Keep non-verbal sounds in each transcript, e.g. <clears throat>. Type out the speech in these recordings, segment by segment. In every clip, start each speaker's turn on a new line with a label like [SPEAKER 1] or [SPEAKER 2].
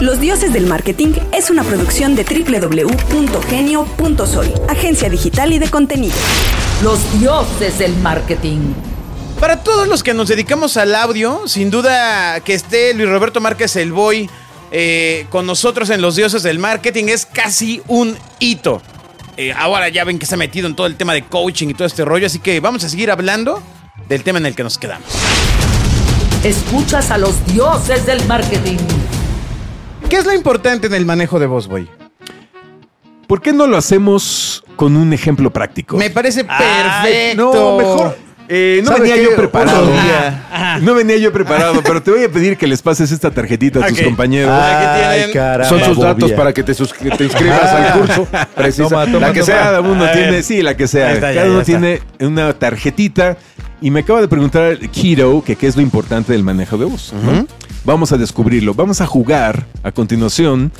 [SPEAKER 1] Los Dioses del Marketing es una producción de www.genio.soy, agencia digital y de contenido.
[SPEAKER 2] Los dioses del marketing.
[SPEAKER 3] Para todos los que nos dedicamos al audio, sin duda que esté Luis Roberto Márquez el Boy eh, con nosotros en Los Dioses del Marketing es casi un hito. Eh, ahora ya ven que se ha metido en todo el tema de coaching y todo este rollo, así que vamos a seguir hablando del tema en el que nos quedamos.
[SPEAKER 2] Escuchas a los dioses del marketing.
[SPEAKER 3] ¿Qué es lo importante en el manejo de voz, Boy?
[SPEAKER 4] ¿Por qué no lo hacemos con un ejemplo práctico?
[SPEAKER 3] Me parece
[SPEAKER 4] Ay,
[SPEAKER 3] perfecto.
[SPEAKER 4] no, mejor. Eh, no
[SPEAKER 5] ¿Sabe
[SPEAKER 4] venía
[SPEAKER 5] qué?
[SPEAKER 4] yo preparado. No venía yo preparado, pero te voy a pedir que les pases esta tarjetita a tus compañeros.
[SPEAKER 3] Ah, ¿qué tienen?
[SPEAKER 5] caramba,
[SPEAKER 6] Son sus datos
[SPEAKER 5] bobia.
[SPEAKER 6] para que te, te inscribas al curso. Precisa.
[SPEAKER 5] Toma, toma,
[SPEAKER 4] la que
[SPEAKER 5] toma.
[SPEAKER 4] sea, cada uno
[SPEAKER 3] A
[SPEAKER 4] tiene,
[SPEAKER 3] ver.
[SPEAKER 4] sí, la que sea.
[SPEAKER 3] Está,
[SPEAKER 4] cada
[SPEAKER 3] ya
[SPEAKER 4] uno tiene una tarjetita. Y me acaba de preguntar Kiro que qué es lo importante del manejo de voz. ¿no? Vamos a descubrirlo. Vamos a jugar a continuación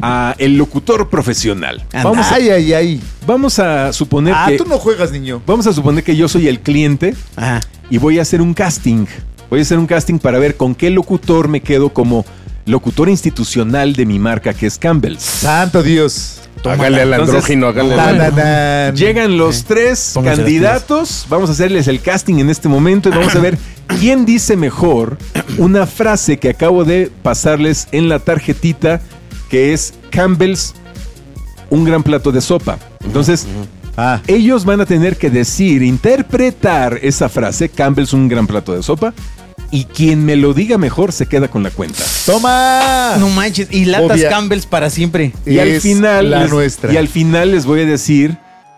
[SPEAKER 4] a el locutor profesional.
[SPEAKER 3] Anda.
[SPEAKER 4] Vamos a,
[SPEAKER 5] Ay, ay, ay.
[SPEAKER 4] vamos a suponer
[SPEAKER 5] Ah,
[SPEAKER 4] que
[SPEAKER 5] tú no juegas, niño.
[SPEAKER 4] vamos a suponer que yo soy el cliente
[SPEAKER 3] Ajá.
[SPEAKER 4] y voy a hacer un casting. Voy a hacer un casting para ver con qué locutor me quedo como locutor institucional de mi marca, que es Campbell's.
[SPEAKER 5] Santo Dios.
[SPEAKER 6] Hágale al andrógino, hágale al
[SPEAKER 5] tan.
[SPEAKER 4] Llegan los tres candidatos. Vamos a hacerles el casting en este momento y vamos a ver <clears throat> quién dice mejor una frase que acabo de pasarles en la tarjetita, que es Campbell's, un gran plato de sopa. Entonces,
[SPEAKER 5] Ah,
[SPEAKER 4] ellos van a tener que decir, interpretar esa frase, Campbell's, un gran plato de sopa, y quien me lo diga mejor se queda con la cuenta.
[SPEAKER 5] toma.
[SPEAKER 3] No manches, y latas
[SPEAKER 5] Obvia.
[SPEAKER 3] Campbell's para siempre.
[SPEAKER 4] Y al final
[SPEAKER 5] la
[SPEAKER 4] les,
[SPEAKER 5] nuestra.
[SPEAKER 4] y al final les voy a decir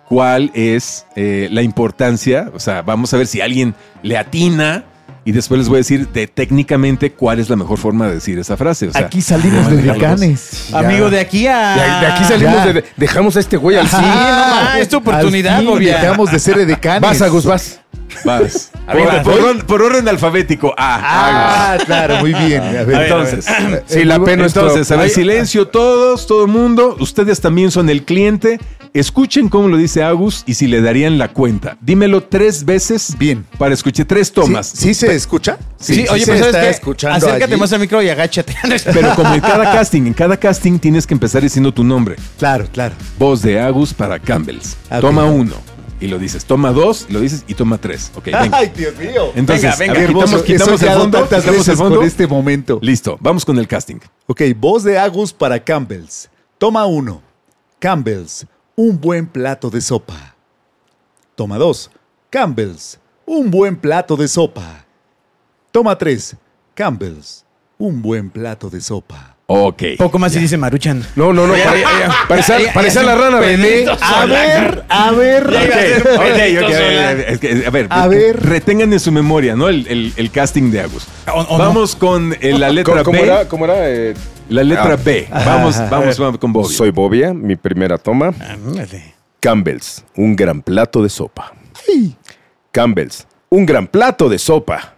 [SPEAKER 4] cuál es eh, la importancia. O sea, vamos a ver si alguien le atina y después les voy a decir de técnicamente cuál es la mejor forma de decir esa frase. O sea,
[SPEAKER 5] Aquí salimos <laughs> de decanes.
[SPEAKER 3] Amigo, de aquí a.
[SPEAKER 6] De, de aquí salimos,
[SPEAKER 5] Ya.
[SPEAKER 6] de, dejamos a este güey al
[SPEAKER 3] Sí,
[SPEAKER 6] cine.
[SPEAKER 3] no es tu oportunidad, Bobia.
[SPEAKER 5] Dejamos de ser decanes. <laughs>
[SPEAKER 6] Vas, Agus, vas.
[SPEAKER 4] Vas.
[SPEAKER 6] A
[SPEAKER 4] por,
[SPEAKER 6] vas.
[SPEAKER 4] por orden, por orden alfabético. Ah,
[SPEAKER 5] Ah, claro, muy bien. A ver,
[SPEAKER 4] entonces.
[SPEAKER 6] Sí, la pena es
[SPEAKER 4] Entonces, a ver, silencio todos, todo el mundo. Ustedes también son el cliente. Escuchen cómo lo dice Agus y si le darían la cuenta. Dímelo tres veces.
[SPEAKER 5] Bien.
[SPEAKER 4] Para escuchar tres tomas.
[SPEAKER 5] ¿Sí, sí se escucha?
[SPEAKER 3] Sí, oye, pero
[SPEAKER 5] está
[SPEAKER 3] ¿sabes qué?
[SPEAKER 5] escuchando
[SPEAKER 3] Acércate
[SPEAKER 5] allí.
[SPEAKER 3] más al micro y agáchate. <laughs>
[SPEAKER 4] Pero como en cada casting, en cada casting tienes que empezar diciendo tu nombre.
[SPEAKER 5] Claro, claro.
[SPEAKER 4] Voz de Agus para Campbell's.
[SPEAKER 5] Ok.
[SPEAKER 4] Toma uno. Y lo dices. Toma dos, lo dices y toma tres. Ok, venga.
[SPEAKER 5] Ay, Dios mío.
[SPEAKER 4] Entonces,
[SPEAKER 3] venga,
[SPEAKER 4] a ver,
[SPEAKER 5] Qué hermoso.
[SPEAKER 4] quitamos, el fondo. quitamos el fondo.
[SPEAKER 5] con este momento.
[SPEAKER 4] Listo, vamos con el casting.
[SPEAKER 5] Ok, voz de Agus para Campbell's. Toma uno. Campbell's, un buen plato de sopa. Toma dos. Campbell's, un buen plato de sopa. Toma tres. Campbell's, un buen plato de sopa.
[SPEAKER 4] Ok.
[SPEAKER 3] Poco más y dice Maruchan.
[SPEAKER 6] No, no, no. pare- parecía parecía la rana René.
[SPEAKER 5] A ver, a ver.
[SPEAKER 3] A
[SPEAKER 4] ver,
[SPEAKER 5] A ver.
[SPEAKER 4] retengan en su memoria, ¿no? El, el- el casting de Agus.
[SPEAKER 3] O- o no.
[SPEAKER 4] vamos con eh, la letra
[SPEAKER 6] ¿Cómo, cómo
[SPEAKER 4] B.
[SPEAKER 6] era? ¿Cómo era? Eh,
[SPEAKER 4] La letra
[SPEAKER 6] Ah.
[SPEAKER 4] B. Vamos, vamos, vamos con Bobby.
[SPEAKER 6] soy Bobia, mi primera toma.
[SPEAKER 3] Ándale.
[SPEAKER 6] Campbell's, un gran plato de sopa. Campbell's, un gran plato de sopa.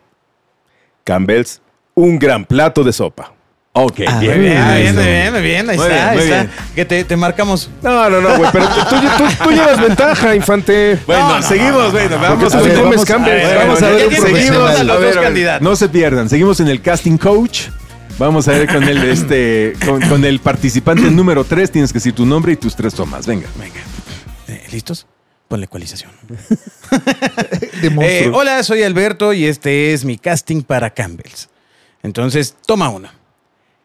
[SPEAKER 6] Campbell's, un gran plato de sopa.
[SPEAKER 4] Ok, bien,
[SPEAKER 3] bien, bien, bien, muy bien, ahí
[SPEAKER 4] Muy
[SPEAKER 3] está,
[SPEAKER 4] bien,
[SPEAKER 3] ahí está.
[SPEAKER 4] bien.
[SPEAKER 3] Que te, te marcamos.
[SPEAKER 6] No, no, no, güey, pero tú, tú- tú- tú llevas ventaja, infante.
[SPEAKER 4] Bueno, seguimos, bueno, vamos a ver. Vamos, a ver,
[SPEAKER 5] Vamos a ver.
[SPEAKER 3] Seguimos a los dos candidatos.
[SPEAKER 4] No se pierdan, seguimos en el casting coach. Vamos a ver con el, <laughs> este, con, con el participante número 3. Tienes que decir tu nombre y tus tres tomas. Venga.
[SPEAKER 3] Venga. Eh, ¿Listos? Ponle ecualización. <laughs>
[SPEAKER 5] De
[SPEAKER 3] Eh, hola, soy Alberto y este es mi casting para Campbell's. Entonces, toma uno.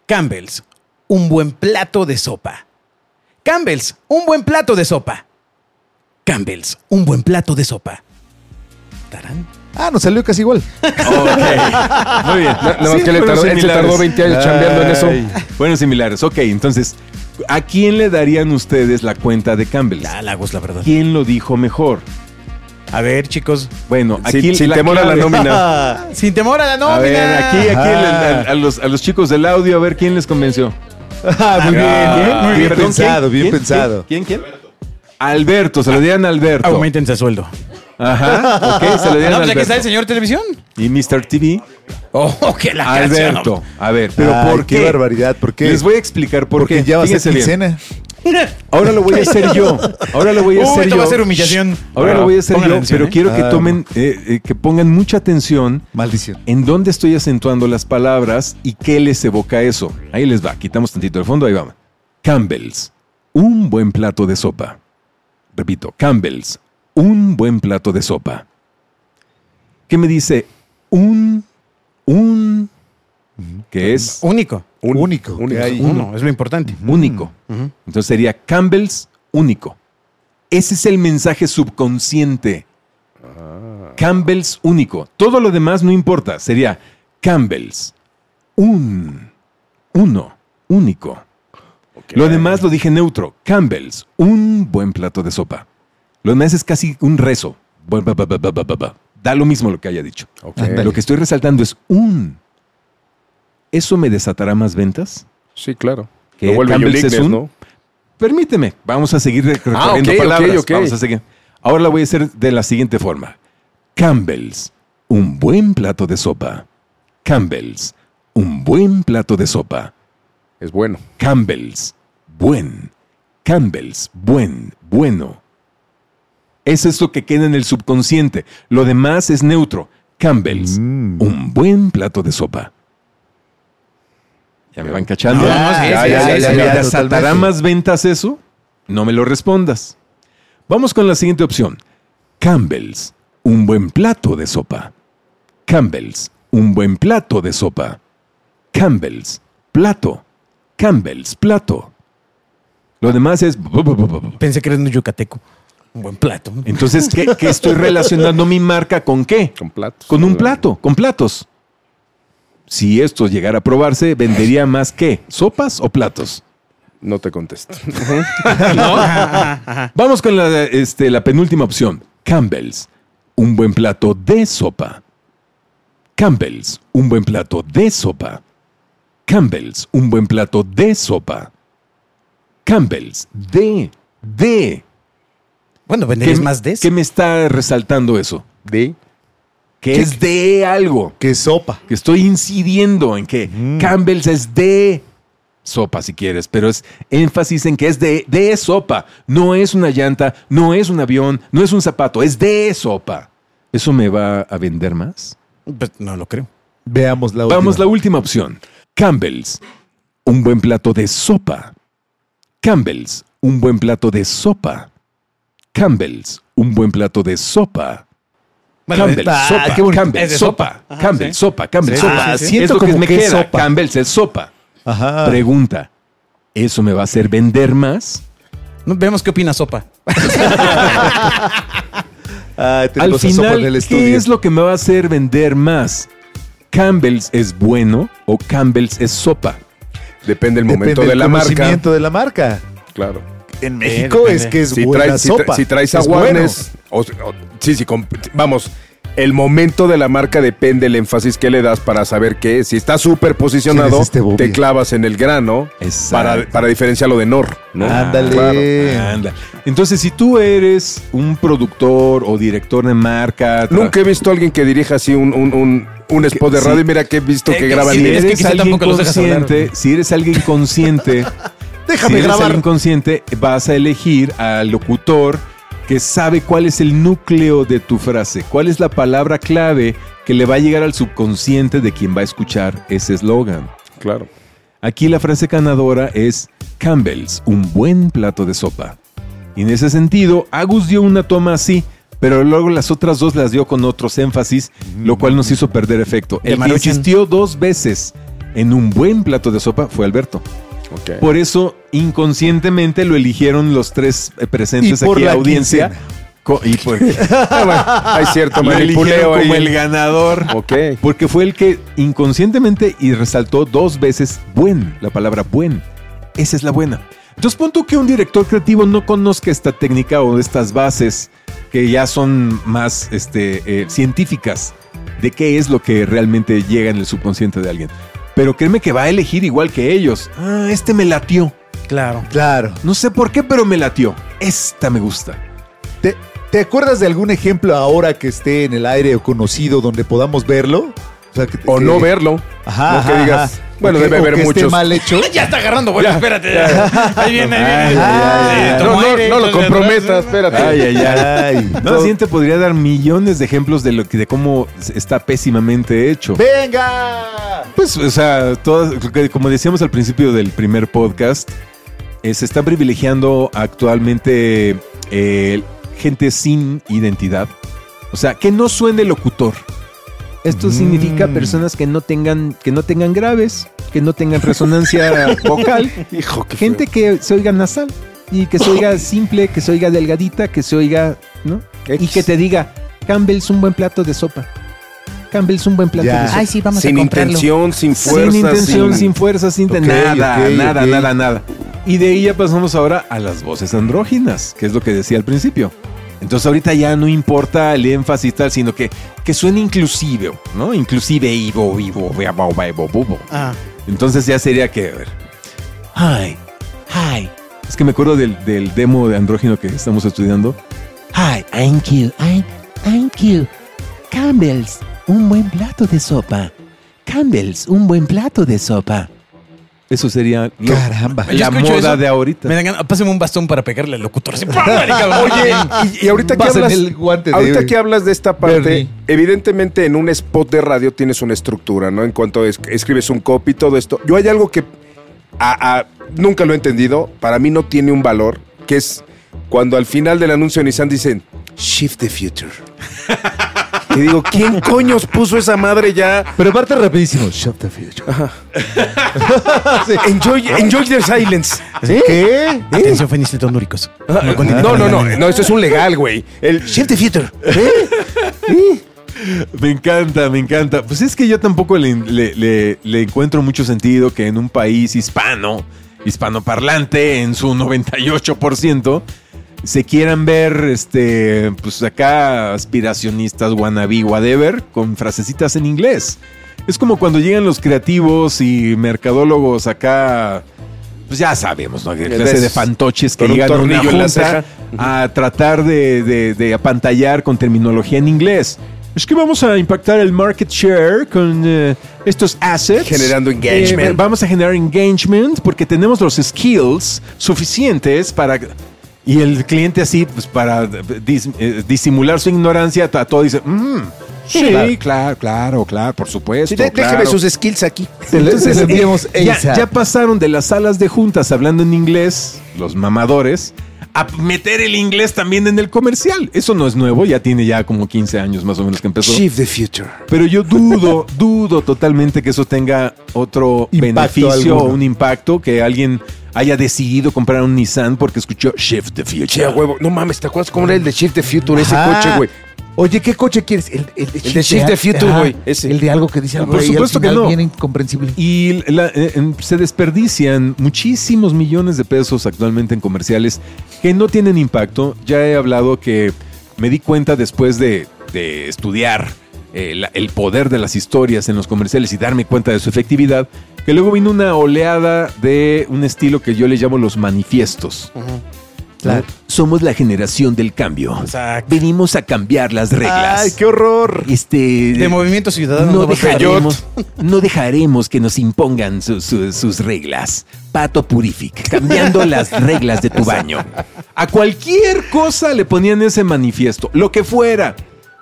[SPEAKER 3] Campbell's, un buen plato de sopa. Campbell's, un buen plato de sopa. Campbell's, un buen plato de sopa. Tarán.
[SPEAKER 5] Ah, nos salió casi igual.
[SPEAKER 4] Ok. Muy bien.
[SPEAKER 6] Nada más
[SPEAKER 4] Sí,
[SPEAKER 6] que le tardó, él se tardó 20 años chambeando en eso.
[SPEAKER 5] Ay.
[SPEAKER 4] Fueron similares. Ok, entonces, ¿a quién le darían ustedes la cuenta de Campbell's?
[SPEAKER 3] Ya, Lagos, la verdad.
[SPEAKER 4] ¿Quién lo dijo mejor?
[SPEAKER 3] A ver, chicos.
[SPEAKER 4] Bueno,
[SPEAKER 6] Sin-
[SPEAKER 4] aquí
[SPEAKER 6] sin
[SPEAKER 4] la
[SPEAKER 6] temor a la nómina. <laughs>
[SPEAKER 3] Sin temor a la nómina.
[SPEAKER 4] A ver, aquí, aquí
[SPEAKER 5] Ah.
[SPEAKER 4] el- a, a los, a los chicos del audio, a ver quién les convenció.
[SPEAKER 5] Ah, muy bien,
[SPEAKER 4] Ah,
[SPEAKER 5] muy bien
[SPEAKER 4] perdón,
[SPEAKER 5] pensado,
[SPEAKER 4] ¿quién?
[SPEAKER 5] bien
[SPEAKER 4] ¿Quién?
[SPEAKER 5] pensado.
[SPEAKER 4] ¿Quién? ¿Quién? Alberto, se lo dieron a Alberto.
[SPEAKER 3] Aumentense el sueldo.
[SPEAKER 4] Ajá, ok, se lo <laughs>
[SPEAKER 3] No,
[SPEAKER 4] dieron a
[SPEAKER 3] pues aquí está el
[SPEAKER 4] Alberto.
[SPEAKER 3] señor televisión.
[SPEAKER 4] Y Mr. TV,
[SPEAKER 3] Oh, que la canción.
[SPEAKER 4] Alberto. A ver, pero
[SPEAKER 5] Ay,
[SPEAKER 4] ¿por qué?
[SPEAKER 5] qué barbaridad, ¿por qué?
[SPEAKER 4] Les voy a explicar por
[SPEAKER 5] Porque
[SPEAKER 4] qué.
[SPEAKER 5] ya va a ser
[SPEAKER 4] Fíjense bien. Ahora lo voy a hacer yo. Ahora lo voy a hacer yo.
[SPEAKER 3] va a ser humillación.
[SPEAKER 4] Ahora lo voy a hacer
[SPEAKER 3] Pongan
[SPEAKER 4] yo,
[SPEAKER 3] atención,
[SPEAKER 4] pero
[SPEAKER 3] ¿eh?
[SPEAKER 4] quiero que
[SPEAKER 5] Ah,
[SPEAKER 4] tomen, eh, eh, que pongan mucha atención
[SPEAKER 5] Maldición.
[SPEAKER 4] en dónde estoy acentuando las palabras y qué les evoca eso. Ahí les va, quitamos tantito el fondo, ahí vamos. Campbell's, un buen plato de sopa. Repito, Campbell's, un buen plato de sopa. ¿Qué me dice? Un, un, que es
[SPEAKER 3] Único.
[SPEAKER 6] Un-
[SPEAKER 5] Único.
[SPEAKER 6] único.
[SPEAKER 5] hay.
[SPEAKER 3] Uno, es lo importante.
[SPEAKER 4] único. Entonces sería Campbell's único. Ese es el mensaje subconsciente. Campbell's único. Todo lo demás no importa. Sería Campbell's un, uno, único. Lo demás lo dije neutro. Campbell's un buen plato de sopa. Lo demás es casi un rezo. Da lo mismo lo que haya dicho. Lo que estoy resaltando es un. ¿Eso me desatará más ventas?
[SPEAKER 6] Sí, claro.
[SPEAKER 4] Que
[SPEAKER 6] Lo vuelve
[SPEAKER 4] Campbell's es
[SPEAKER 6] uniqueness,
[SPEAKER 4] un-
[SPEAKER 6] ¿no?
[SPEAKER 4] Permíteme, vamos a seguir recorriendo
[SPEAKER 6] Ah, ok, ok,
[SPEAKER 4] palabras.
[SPEAKER 6] ok.
[SPEAKER 4] Vamos a seguir. Ahora la voy a hacer de la siguiente forma. Campbell's, un buen plato de sopa. Campbell's, un buen plato de sopa.
[SPEAKER 6] Es bueno.
[SPEAKER 4] Campbell's, buen. Campbell's, buen, bueno. Eso es lo que queda en el subconsciente. Lo demás es neutro. Campbell's,
[SPEAKER 5] Mm.
[SPEAKER 4] un buen plato de sopa. ¿Ya me van cachando? ¿Me desatará
[SPEAKER 5] totalmente.
[SPEAKER 4] más ventas eso? No me lo respondas. Vamos con la siguiente opción. Campbell's, un buen plato de sopa. Campbell's, un buen plato de sopa. Campbell's, plato. Campbell's, plato. Lo demás es...
[SPEAKER 3] Pensé que eres un yucateco. Un buen plato.
[SPEAKER 4] Entonces, ¿qué, qué estoy relacionando mi marca con qué?
[SPEAKER 6] Con platos.
[SPEAKER 4] Con un plato, con platos. Si esto llegara a probarse, ¿vendería más qué? ¿Sopas o platos?
[SPEAKER 6] No te contesto. <laughs> <laughs>
[SPEAKER 4] Vamos con la, este, la penúltima opción. Campbell's, un buen plato de sopa. Campbell's, un buen plato de sopa. Campbell's, un buen plato de sopa. Campbell's, de, de.
[SPEAKER 3] Bueno,
[SPEAKER 4] ¿Qué,
[SPEAKER 3] venderías más de eso.
[SPEAKER 4] ¿Qué me está resaltando eso?
[SPEAKER 6] De.
[SPEAKER 4] Que es de algo.
[SPEAKER 5] Que sopa.
[SPEAKER 4] que estoy incidiendo en que Campbell's es de sopa si quieres, pero es énfasis en que es de, de sopa. No es una llanta, no es un avión, no es un zapato, es de sopa. ¿Eso me va a vender más?
[SPEAKER 3] Pues, no lo creo.
[SPEAKER 5] Veamos la última.
[SPEAKER 4] Vamos, la última opción. Campbell's, un buen plato de sopa. Campbell's, un buen plato de sopa. Campbell's, un buen plato de sopa.
[SPEAKER 3] Bueno,
[SPEAKER 4] Campbell,
[SPEAKER 3] ah,
[SPEAKER 4] sopa,
[SPEAKER 3] qué.
[SPEAKER 4] Campbell,
[SPEAKER 3] de
[SPEAKER 4] sopa,
[SPEAKER 3] sopa. Ajá,
[SPEAKER 4] Campbell,
[SPEAKER 3] sí.
[SPEAKER 4] sopa, Campbell,
[SPEAKER 3] Sí,
[SPEAKER 4] sopa.
[SPEAKER 3] sí, sí.
[SPEAKER 5] Siento
[SPEAKER 4] es lo que
[SPEAKER 5] como
[SPEAKER 4] me
[SPEAKER 5] que
[SPEAKER 4] queda,
[SPEAKER 5] sopa.
[SPEAKER 4] Campbell's es sopa.
[SPEAKER 5] Ajá.
[SPEAKER 4] Pregunta, ¿eso me va a hacer vender más?
[SPEAKER 3] No, Veamos qué opina Sopa. <laughs>
[SPEAKER 5] Ah,
[SPEAKER 4] Al
[SPEAKER 5] sopa en
[SPEAKER 4] final,
[SPEAKER 5] el
[SPEAKER 4] ¿qué es lo que me va a hacer vender más? ¿Campbell's es bueno o Campbell's es sopa?
[SPEAKER 6] Depende del
[SPEAKER 5] Depende
[SPEAKER 6] momento de la marca.
[SPEAKER 5] conocimiento de la marca.
[SPEAKER 6] Claro.
[SPEAKER 5] En México
[SPEAKER 3] depende.
[SPEAKER 5] es que es
[SPEAKER 6] Si,
[SPEAKER 5] buena
[SPEAKER 6] traes, si,
[SPEAKER 5] sopa.
[SPEAKER 6] si traes
[SPEAKER 5] Es
[SPEAKER 6] awareness. o- o- sí, sí. vamos. El momento de la marca depende el énfasis que le das para saber que si está súper posicionado,
[SPEAKER 5] ¿Quién es este
[SPEAKER 6] te clavas en el grano
[SPEAKER 4] Exacto.
[SPEAKER 6] para, para diferenciarlo de Nor. ¿no?
[SPEAKER 5] Ándale.
[SPEAKER 6] Claro.
[SPEAKER 4] Anda. Entonces, si tú eres un productor o director de marca,
[SPEAKER 6] Nunca he visto a alguien que dirija así un, un, un, un spot de
[SPEAKER 4] sí.
[SPEAKER 6] radio y mira que he visto
[SPEAKER 3] Eh,
[SPEAKER 6] que
[SPEAKER 3] que
[SPEAKER 6] graban
[SPEAKER 4] eres alguien consciente, si eres alguien consciente, <laughs>
[SPEAKER 5] Déjame
[SPEAKER 4] si eres
[SPEAKER 5] grabar.
[SPEAKER 4] alguien consciente, vas a elegir al locutor que sabe cuál es el núcleo de tu frase, cuál es la palabra clave que le va a llegar al subconsciente de quien va a escuchar ese eslogan.
[SPEAKER 6] Claro.
[SPEAKER 4] Aquí la frase ganadora es Campbell's, un buen plato de sopa. Y en ese sentido, Agus dio una toma así, pero luego las otras dos las dio con otros énfasis, lo cual nos hizo perder efecto. El que insistió dos veces en un buen plato de sopa fue Alberto. Por eso, inconscientemente lo eligieron los tres eh, presentes
[SPEAKER 5] Y por
[SPEAKER 4] aquí,
[SPEAKER 5] la
[SPEAKER 4] audiencia. Y por, <laughs>
[SPEAKER 6] Ah, bueno, hay cierto
[SPEAKER 4] lo eligieron
[SPEAKER 6] manipuleo ahí.
[SPEAKER 4] como el ganador.
[SPEAKER 6] Ok.
[SPEAKER 4] Porque fue el que inconscientemente y resaltó dos veces buen, la palabra buen. Esa es la buena. Entonces, punto que un director creativo no conozca esta técnica o estas bases que ya son más este, eh, científicas de qué es lo que realmente llega en el subconsciente de alguien. Pero créeme que va a elegir igual que ellos. Ah, este me latió.
[SPEAKER 3] Claro.
[SPEAKER 5] Claro.
[SPEAKER 4] No sé por qué, pero me latió. Esta me gusta.
[SPEAKER 5] ¿Te, te acuerdas de algún ejemplo ahora que esté en el aire o conocido donde podamos verlo? O, sea, que-
[SPEAKER 6] O
[SPEAKER 5] que-
[SPEAKER 6] no verlo.
[SPEAKER 5] Ajá,
[SPEAKER 6] no que digas,
[SPEAKER 5] ajá.
[SPEAKER 6] Bueno, debe haber
[SPEAKER 5] esté
[SPEAKER 6] muchos.
[SPEAKER 5] mal hecho. <laughs>
[SPEAKER 3] Ya está agarrando vuelo, espérate. Ahí viene, ahí viene.
[SPEAKER 4] Ay,
[SPEAKER 6] No, no,
[SPEAKER 3] aire,
[SPEAKER 6] no lo comprometas, espérate.
[SPEAKER 4] Ay, ay, ay. No, la siguiente podría dar millones de ejemplos de lo que de cómo está pésimamente hecho.
[SPEAKER 5] ¡Venga!
[SPEAKER 4] Pues, o sea, todas- como decíamos al principio del primer podcast, eh, se está privilegiando actualmente eh, gente sin identidad. O sea, que no suene locutor. Esto significa personas que no tengan, que no tengan graves, que no tengan resonancia <laughs> vocal.
[SPEAKER 6] Hijo, qué
[SPEAKER 4] gente que se oiga nasal y que se oiga simple, que se oiga delgadita, que se oiga, ¿no? Y que te diga, Campbell's un buen plato de sopa. Campbell's un buen plato
[SPEAKER 5] Ya.
[SPEAKER 4] de sopa.
[SPEAKER 2] Ay, sí, vamos
[SPEAKER 6] sin
[SPEAKER 2] a
[SPEAKER 6] intención, sin fuerza.
[SPEAKER 4] sin intención, sin, fuerza, sin
[SPEAKER 5] Ok,
[SPEAKER 4] nada, nada, nada, nada. Y de ahí ya pasamos ahora a las voces andróginas, que es lo que decía al principio. Entonces ahorita ya no importa el énfasis y tal, sino que, que suene inclusive, ¿no? Inclusive ivo, ivo, ivo, ivo, bubo.
[SPEAKER 3] Ah.
[SPEAKER 4] Entonces ya sería que, a ver. Hi, hi. Es que me acuerdo del, del demo de andrógino que estamos estudiando. Hi, thank you, I, thank you. Campbell's, un buen plato de sopa. Campbell's, un buen plato de sopa. Eso sería lo-
[SPEAKER 5] Caramba.
[SPEAKER 3] Yo
[SPEAKER 4] la
[SPEAKER 3] escucho
[SPEAKER 4] moda
[SPEAKER 3] eso,
[SPEAKER 4] de ahorita.
[SPEAKER 3] Me dan ganas- pásame un bastón para pegarle al locutor. Así, <laughs> ¡pam! Marica,
[SPEAKER 6] Oye, y, y ahorita que hablas,
[SPEAKER 5] el guante de-
[SPEAKER 6] ahorita que hablas de esta parte,
[SPEAKER 5] Bernie.
[SPEAKER 6] evidentemente en un spot de radio tienes una estructura, ¿no? En cuanto es- escribes un copy, todo esto. Yo hay algo que a- a- nunca lo he entendido, para mí no tiene un valor, que es cuando al final del anuncio de Nissan dicen Shift the Future. <laughs> y digo, ¿quién coños puso esa madre ya?
[SPEAKER 5] Pero aparte rapidísimo. Shut the future. <laughs>
[SPEAKER 6] Enjoy, enjoy the silence.
[SPEAKER 5] ¿Qué?
[SPEAKER 3] Atención, fenilcetonúricos. No, continúe
[SPEAKER 6] No, no, no, no, eso es un legal, güey. El Shift the Future.
[SPEAKER 4] Me encanta, me encanta. Pues es que yo tampoco le, le- le- le encuentro mucho sentido que en un país hispano, hispanoparlante en su 98%, se quieran ver, este, pues acá aspiracionistas, wannabe, whatever, con frasecitas en inglés. Es como cuando llegan los creativos y mercadólogos acá, pues ya sabemos, ¿no? Que clase de fantoches que llegan a una junta a tratar de, de- de apantallar con terminología en inglés. Es que vamos a impactar el market share con eh, estos assets.
[SPEAKER 6] Generando engagement.
[SPEAKER 4] Eh, vamos a generar engagement porque tenemos los skills suficientes para... Y el cliente así, pues para dis- eh, disimular su ignorancia, a todo dice, "Mm, sí, claro. claro, claro, por supuesto.
[SPEAKER 6] Sí, de- déjeme
[SPEAKER 4] claro".
[SPEAKER 6] sus skills aquí.
[SPEAKER 5] Enviamos <laughs>
[SPEAKER 4] Ya, ya pasaron de las salas de juntas hablando en inglés, los mamadores, a meter el inglés también en el comercial. Eso no es nuevo, ya tiene ya como 15 años más o menos que empezó.
[SPEAKER 6] Shift the Future.
[SPEAKER 4] Pero yo dudo, <laughs> dudo totalmente que eso tenga otro
[SPEAKER 5] Impacto
[SPEAKER 4] beneficio o un impacto, que alguien haya decidido comprar un Nissan porque escuchó Shift the Future.
[SPEAKER 6] Che, a huevo. No mames, ¿te acuerdas cómo era el de Shift the Future? Ese
[SPEAKER 5] Ajá.
[SPEAKER 6] coche, güey.
[SPEAKER 5] Oye, ¿qué coche quieres? El, el de
[SPEAKER 6] El de Shift the Future, güey.
[SPEAKER 5] El de algo que dice algo
[SPEAKER 4] Por
[SPEAKER 5] ahí, al
[SPEAKER 4] supuesto que no.
[SPEAKER 5] bien incomprensible.
[SPEAKER 4] Y la- eh, se desperdician muchísimos millones de pesos actualmente en comerciales que no tienen impacto. Ya he hablado que me di cuenta después de, de estudiar eh, la- el poder de las historias en los comerciales y darme cuenta de su efectividad, que luego vino una oleada de un estilo que yo le llamo los manifiestos.
[SPEAKER 5] Claro.
[SPEAKER 4] Somos la generación del cambio.
[SPEAKER 3] Exacto.
[SPEAKER 4] Venimos a cambiar las reglas.
[SPEAKER 5] ¡Ay, qué horror!
[SPEAKER 4] Este,
[SPEAKER 3] De Movimiento Ciudadano.
[SPEAKER 4] no dejaremos, <laughs> no dejaremos que nos impongan su- su- sus reglas. Pato Purific, cambiando <laughs> las reglas de tu baño. A cualquier cosa le ponían ese manifiesto, lo que fuera.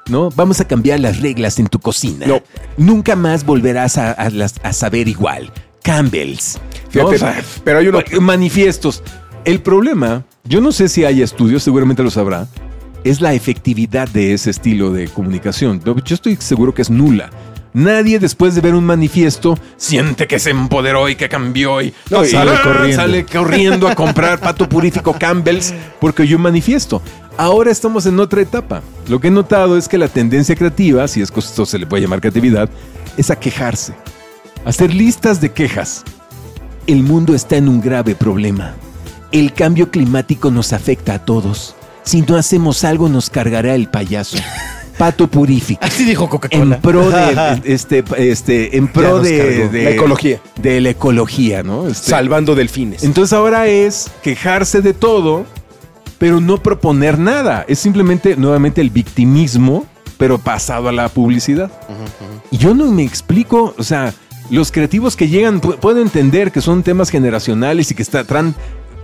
[SPEAKER 4] ¿No? Vamos a cambiar las reglas en tu cocina.
[SPEAKER 6] No.
[SPEAKER 4] Nunca más volverás a, a las- a saber igual. Campbell's. ¿no?
[SPEAKER 6] Fíjate, pero hay uno-
[SPEAKER 4] Manifiestos. El problema, yo no sé si hay estudios, seguramente lo sabrá, es la efectividad de ese estilo de comunicación. Yo estoy seguro que es nula. Nadie después de ver un manifiesto siente que se empoderó y que cambió y
[SPEAKER 6] No, y-
[SPEAKER 5] Sale corriendo.
[SPEAKER 4] sale corriendo a comprar pato purífico Campbell's porque oyó un manifiesto. Ahora estamos en otra etapa. Lo que he notado es que la tendencia creativa, si es que esto se le puede llamar creatividad, es a quejarse, hacer listas de quejas. El mundo está en un grave problema. El cambio climático nos afecta a todos. Si no hacemos algo nos cargará el payaso. <laughs> Pato Purific.
[SPEAKER 3] Así dijo
[SPEAKER 4] En
[SPEAKER 3] Coca-Cola.
[SPEAKER 4] pro de <laughs> este, este, en pro de, de-
[SPEAKER 6] La ecología.
[SPEAKER 4] De la ecología, ¿no? Este,
[SPEAKER 6] Salvando delfines.
[SPEAKER 4] entonces ahora es quejarse de todo, pero no proponer nada. Es simplemente nuevamente el victimismo, pero pasado a la publicidad. Y yo no me explico, o sea, los creativos que llegan, pu- puedo entender que son temas generacionales y que está, tran-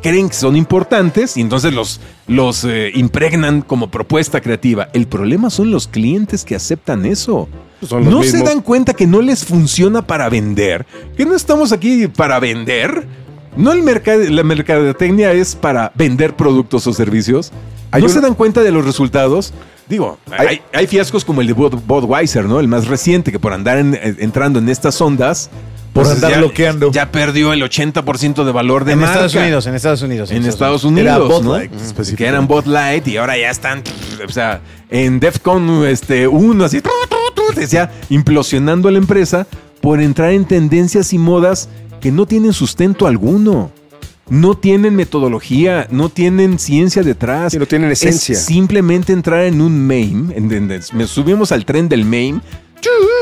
[SPEAKER 4] creen que son importantes y entonces los, los eh, impregnan como propuesta creativa. El problema son los clientes que aceptan eso.
[SPEAKER 6] Son los
[SPEAKER 4] ¿No se dan cuenta que no les funciona para vender? ¿Que no estamos aquí para vender? ¿No el mercado, la mercadotecnia es para vender productos o servicios? ¿No
[SPEAKER 6] una-
[SPEAKER 4] se dan cuenta de los resultados? Digo, hay,
[SPEAKER 6] Hay-
[SPEAKER 4] hay fiascos como el de Bud- Budweiser, ¿no? El más reciente, que por andar en- eh, entrando en estas ondas...
[SPEAKER 5] Por
[SPEAKER 4] pues
[SPEAKER 5] andar
[SPEAKER 4] ya,
[SPEAKER 5] bloqueando.
[SPEAKER 4] Ya perdió el 80% de valor de
[SPEAKER 3] En
[SPEAKER 4] marca.
[SPEAKER 3] Estados Unidos, en Estados Unidos.
[SPEAKER 4] En Estados Unidos, ¿no?
[SPEAKER 5] Light.
[SPEAKER 4] Que eran Bud Light y ahora ya están, o sea, en DEFCON este, 1, así, decía, implosionando la empresa por entrar en tendencias y modas que no tienen sustento alguno. No tienen metodología, no tienen ciencia detrás.
[SPEAKER 6] Sí, no tienen
[SPEAKER 4] Es
[SPEAKER 6] esencia.
[SPEAKER 4] simplemente entrar en un meme, en- en- en- me subimos al tren del meme,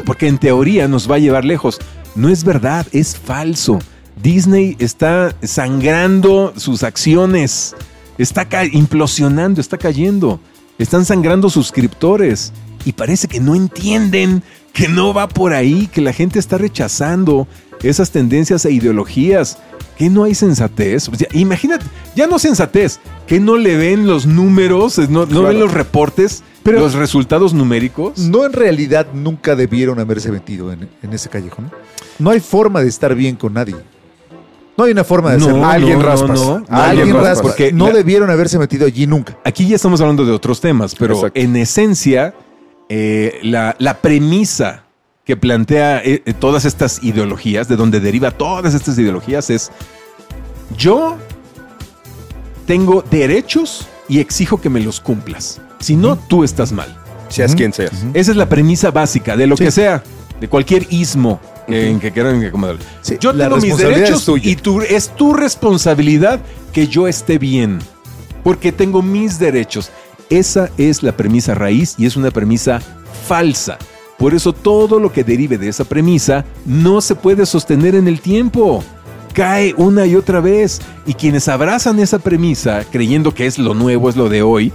[SPEAKER 4] porque en teoría nos va a llevar lejos. No es verdad, es falso. Disney está sangrando sus acciones, está implosionando, está cayendo. Están sangrando suscriptores y parece que no entienden que no va por ahí, que la gente está rechazando esas tendencias e ideologías, que no hay sensatez. O sea, imagínate, ya no sensatez, que no le ven los números, no, no
[SPEAKER 6] Claro.
[SPEAKER 4] ven los reportes,
[SPEAKER 5] Pero-
[SPEAKER 4] los resultados numéricos.
[SPEAKER 5] No en realidad nunca debieron haberse metido en, en ese callejón. No hay forma de estar bien con nadie. No hay una forma de
[SPEAKER 4] No,
[SPEAKER 5] hacerlo.
[SPEAKER 4] no,
[SPEAKER 6] Alguien
[SPEAKER 4] no,
[SPEAKER 6] raspas.
[SPEAKER 4] no, no,
[SPEAKER 5] Alguien
[SPEAKER 6] alguien
[SPEAKER 5] raspa.
[SPEAKER 6] raspa.
[SPEAKER 4] porque
[SPEAKER 5] no
[SPEAKER 4] la-
[SPEAKER 5] debieron haberse metido allí nunca.
[SPEAKER 4] Aquí ya estamos hablando de otros temas, pero
[SPEAKER 6] Exacto.
[SPEAKER 4] en esencia, eh, la, la premisa que plantea eh, eh, todas estas ideologías, de donde deriva todas estas ideologías, es yo tengo derechos y exijo que me los cumplas. Si no, tú estás mal.
[SPEAKER 6] Seas quien seas.
[SPEAKER 4] Esa es la premisa básica de lo que sea, de cualquier ismo que- en que quieran acomodar.
[SPEAKER 5] Sí,
[SPEAKER 4] yo
[SPEAKER 5] la
[SPEAKER 4] tengo mis derechos y tu- es tu responsabilidad que yo esté bien, porque tengo mis derechos. Esa es la premisa raíz y es una premisa falsa. Por eso todo lo que derive de esa premisa no se puede sostener en el tiempo. Cae una y otra vez. Y quienes abrazan esa premisa, creyendo que es lo nuevo, es lo de hoy,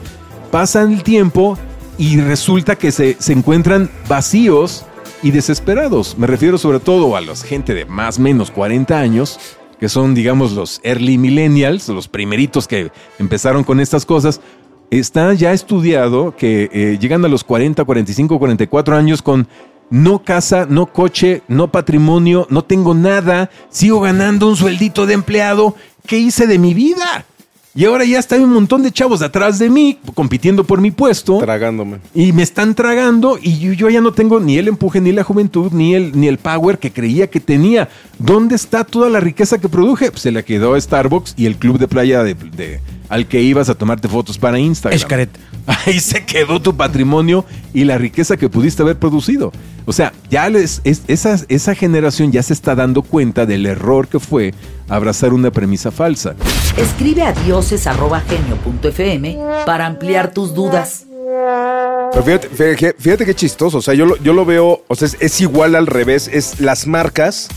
[SPEAKER 4] pasan el tiempo y resulta que se, se encuentran vacíos y desesperados. Me refiero sobre todo a la gente de más o menos 40 años, que son, digamos, los early millennials, los primeritos que empezaron con estas cosas. Está ya estudiado que eh, llegan a los 40, 45, 44 años con no casa, no coche, no patrimonio, no tengo nada, sigo ganando un sueldito de empleado. ¿Qué hice de mi vida? Y ahora ya está un montón de chavos atrás de mí compitiendo por mi puesto.
[SPEAKER 6] Tragándome.
[SPEAKER 4] Y me están tragando y yo, yo ya no tengo ni el empuje, ni la juventud, ni el, ni el power que creía que tenía. ¿Dónde está toda la riqueza que produje? Pues se la quedó a Starbucks y el club de playa de, de- al que ibas a tomarte fotos para Instagram.
[SPEAKER 3] Xcaret. <laughs>
[SPEAKER 4] Ahí se quedó tu patrimonio y la riqueza que pudiste haber producido. O sea, ya les, es- esa, esa generación ya se está dando cuenta del error que fue abrazar una premisa falsa.
[SPEAKER 2] Escribe a dioses.genio.fm para ampliar tus dudas.
[SPEAKER 6] Pero fíjate, fíjate, fíjate qué chistoso. O sea, yo lo, yo lo veo, o sea, es, es igual al revés. Es las marcas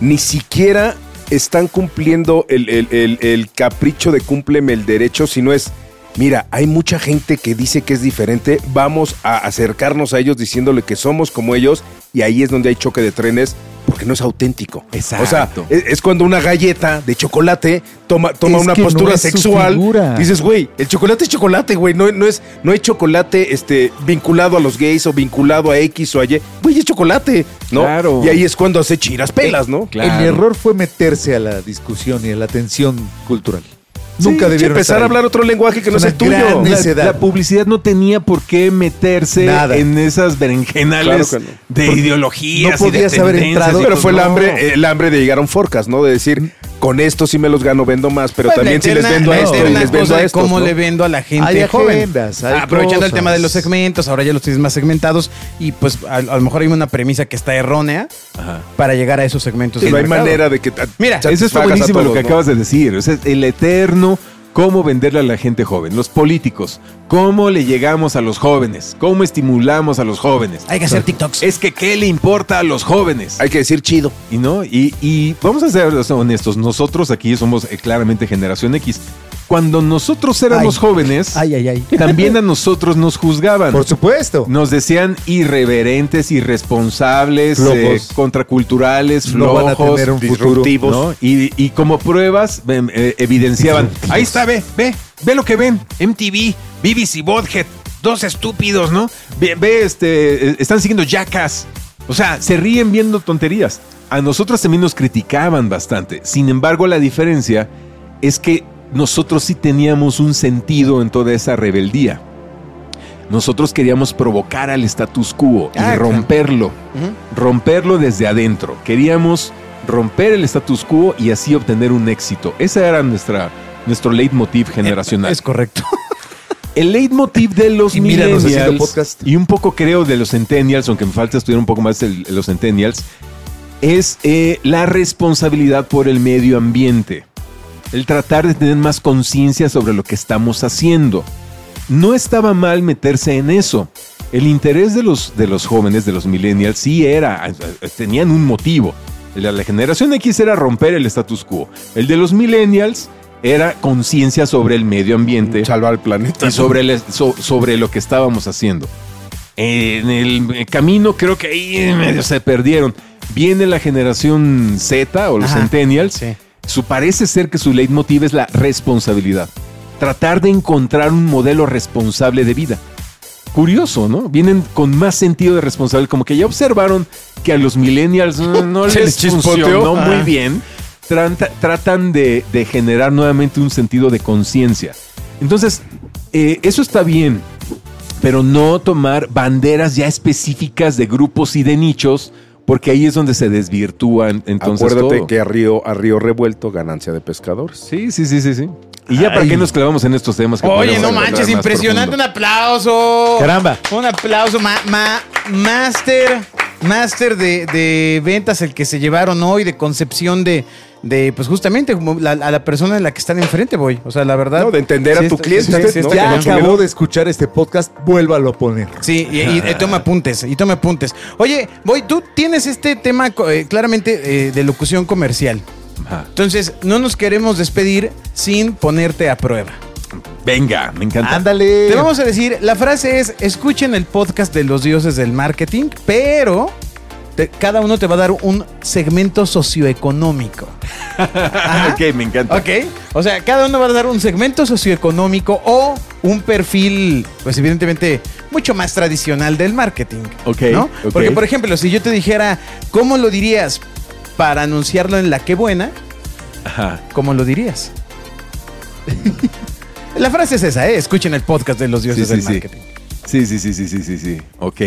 [SPEAKER 6] ni siquiera están cumpliendo el, el- el- el capricho de cúmpleme el derecho, sino es, mira, hay mucha gente que dice que es diferente, vamos a acercarnos a ellos diciéndole que somos como ellos y ahí es donde hay choque de trenes porque no es auténtico.
[SPEAKER 4] Exacto.
[SPEAKER 6] O sea, es, es cuando una galleta de chocolate toma, toma
[SPEAKER 5] Es
[SPEAKER 6] una
[SPEAKER 5] no
[SPEAKER 6] postura
[SPEAKER 5] es
[SPEAKER 6] sexual. Dices, güey, el chocolate es chocolate, güey. No, no, es, no hay chocolate este, vinculado a los gays o vinculado a X o a Y. Güey, es chocolate, ¿no?
[SPEAKER 4] Claro.
[SPEAKER 6] Y ahí es cuando hace chiras pelas, ¿no?
[SPEAKER 4] Claro.
[SPEAKER 5] El error fue meterse a la discusión y a la atención cultural.
[SPEAKER 6] Sí,
[SPEAKER 5] Nunca debieron
[SPEAKER 6] empezar
[SPEAKER 5] estar
[SPEAKER 6] a hablar otro lenguaje que no
[SPEAKER 5] Es
[SPEAKER 6] el tuyo.
[SPEAKER 4] La, publicidad no tenía por qué meterse
[SPEAKER 5] Nada.
[SPEAKER 4] en esas berenjenales
[SPEAKER 6] Claro que no.
[SPEAKER 4] de
[SPEAKER 5] Porque
[SPEAKER 4] ideologías.
[SPEAKER 5] no
[SPEAKER 4] y de
[SPEAKER 5] podías haber entrado-
[SPEAKER 6] Pero fue el hambre, el hambre de llegar a un forecast, ¿no? De decir, con esto sí me los gano, vendo más, pero
[SPEAKER 3] Pues
[SPEAKER 6] también si les
[SPEAKER 3] eterna-
[SPEAKER 6] vendo a
[SPEAKER 3] la
[SPEAKER 6] esto les vendo a
[SPEAKER 3] de
[SPEAKER 6] estos,
[SPEAKER 3] cómo
[SPEAKER 6] ¿no?
[SPEAKER 3] le vendo a la gente
[SPEAKER 5] Hay
[SPEAKER 3] joven.
[SPEAKER 5] agendas, hay
[SPEAKER 3] Aprovechando el tema de los segmentos, ahora ya los tienes más segmentados y pues a, a lo mejor hay una premisa que está errónea
[SPEAKER 4] Ajá.
[SPEAKER 3] para llegar a esos segmentos.
[SPEAKER 6] Sí, no hay
[SPEAKER 3] mercado.
[SPEAKER 6] manera de que
[SPEAKER 3] Mira,
[SPEAKER 4] Eso está buenísimo lo que
[SPEAKER 6] ¿no?
[SPEAKER 4] acabas de decir. O sea, el eterno cómo venderle a la gente joven. Los políticos, cómo le llegamos a los jóvenes, cómo estimulamos a los jóvenes.
[SPEAKER 3] Hay que hacer TikToks.
[SPEAKER 4] Es que qué le importa a los jóvenes.
[SPEAKER 6] Hay que decir chido.
[SPEAKER 4] Y no, y, y vamos a ser honestos, nosotros aquí somos eh, claramente generación X. cuando nosotros éramos
[SPEAKER 5] Ay.
[SPEAKER 4] jóvenes,
[SPEAKER 5] Ay, ay, ay. <laughs>
[SPEAKER 4] también a nosotros nos juzgaban.
[SPEAKER 5] Por supuesto.
[SPEAKER 4] Nos decían irreverentes, irresponsables,
[SPEAKER 5] Flojos.
[SPEAKER 4] eh, contraculturales,
[SPEAKER 5] No van a
[SPEAKER 4] flojos,
[SPEAKER 5] tener un futuro.
[SPEAKER 6] disruptivos.
[SPEAKER 4] ¿no? Y, y como pruebas em, eh, evidenciaban. Ahí está, ve, ve, ve lo que ven. MTV, BBC Bothead, dos estúpidos, ¿no? Ve, ve, este, eh, están siguiendo Jackass. O sea, se ríen viendo tonterías. A nosotros también nos criticaban bastante. Sin embargo, la diferencia es que nosotros sí teníamos un sentido en toda esa rebeldía. Nosotros queríamos provocar al status quo y
[SPEAKER 3] Ah, claro.
[SPEAKER 4] romperlo. Romperlo desde adentro. Queríamos romper el status quo y así obtener un éxito. Ese era nuestra, nuestro leitmotiv generacional.
[SPEAKER 3] Es correcto. <laughs>
[SPEAKER 4] El leitmotiv de los
[SPEAKER 5] Y
[SPEAKER 4] millennials
[SPEAKER 5] podcast.
[SPEAKER 4] y un poco creo de los centennials, aunque me falta estudiar un poco más el- los centennials, es eh, la responsabilidad por el medio ambiente. El tratar de tener más conciencia sobre lo que estamos haciendo. No estaba mal meterse en eso. El interés de los, de los jóvenes, de los millennials, sí era, eh, tenían un motivo. El de la generación X era romper el status quo. El de los millennials era conciencia sobre el medio ambiente
[SPEAKER 6] Salvar al planeta.
[SPEAKER 4] y sobre, el- so- sobre lo que estábamos haciendo. En el camino creo que ahí medio se perdieron. Viene la generación Z o los
[SPEAKER 3] Ajá,
[SPEAKER 4] centennials.
[SPEAKER 3] sí.
[SPEAKER 4] Su, parece ser que su leitmotiv es la responsabilidad. Tratar de encontrar un modelo responsable de vida. Curioso, ¿no? Vienen con más sentido de responsabilidad. Como que ya observaron que a los millennials no, <laughs> les funcionó muy
[SPEAKER 3] Ajá.
[SPEAKER 4] bien. Trata- tratan de, de generar nuevamente un sentido de conciencia. Entonces, eh, eso está bien, pero no tomar banderas ya específicas de grupos y de nichos, porque ahí es donde se desvirtúan entonces
[SPEAKER 6] Acuérdate
[SPEAKER 4] todo.
[SPEAKER 6] que a río, a río revuelto, ganancia de pescadores.
[SPEAKER 4] Sí, sí, sí, sí, sí. Y ya para qué nos clavamos en estos temas que
[SPEAKER 3] Oye, no manches, impresionante. Un aplauso.
[SPEAKER 5] Caramba.
[SPEAKER 3] Un aplauso. Ma, ma- master, master de, de ventas, el que se llevaron hoy, de concepción de, de pues justamente como la- a la persona en la que están enfrente, voy. O sea, la verdad.
[SPEAKER 6] No, de entender a tu
[SPEAKER 3] está-
[SPEAKER 6] cliente,
[SPEAKER 3] sí,
[SPEAKER 6] ¿no?
[SPEAKER 3] sí, está
[SPEAKER 5] Ya acabó de escuchar este podcast, vuélvalo a poner.
[SPEAKER 3] Sí, y, y- y toma apuntes, y toma apuntes. Oye, Voy, tú tienes este tema eh, claramente eh, de locución comercial.
[SPEAKER 4] Ajá.
[SPEAKER 3] Entonces, no nos queremos despedir sin ponerte a prueba.
[SPEAKER 4] Venga, me encanta.
[SPEAKER 5] Ándale.
[SPEAKER 3] Te vamos a decir, la frase es, escuchen el podcast de los dioses del marketing, pero te- cada uno te va a dar un segmento socioeconómico. Ajá. <laughs>
[SPEAKER 4] ok, me encanta.
[SPEAKER 3] Ok, o sea, cada uno va a dar un segmento socioeconómico o un perfil, pues evidentemente, mucho más tradicional del marketing.
[SPEAKER 4] Ok,
[SPEAKER 3] ¿no? Porque, por ejemplo, si yo te dijera, ¿cómo lo dirías para anunciarlo en La Que Buena?
[SPEAKER 4] Ajá.
[SPEAKER 3] ¿Cómo lo dirías? <laughs> La frase es esa, ¿eh? Escuchen el podcast de los dioses
[SPEAKER 4] Sí, sí,
[SPEAKER 3] del
[SPEAKER 4] sí.
[SPEAKER 3] marketing.
[SPEAKER 4] Sí, sí, sí, sí, sí, sí, sí. Ok.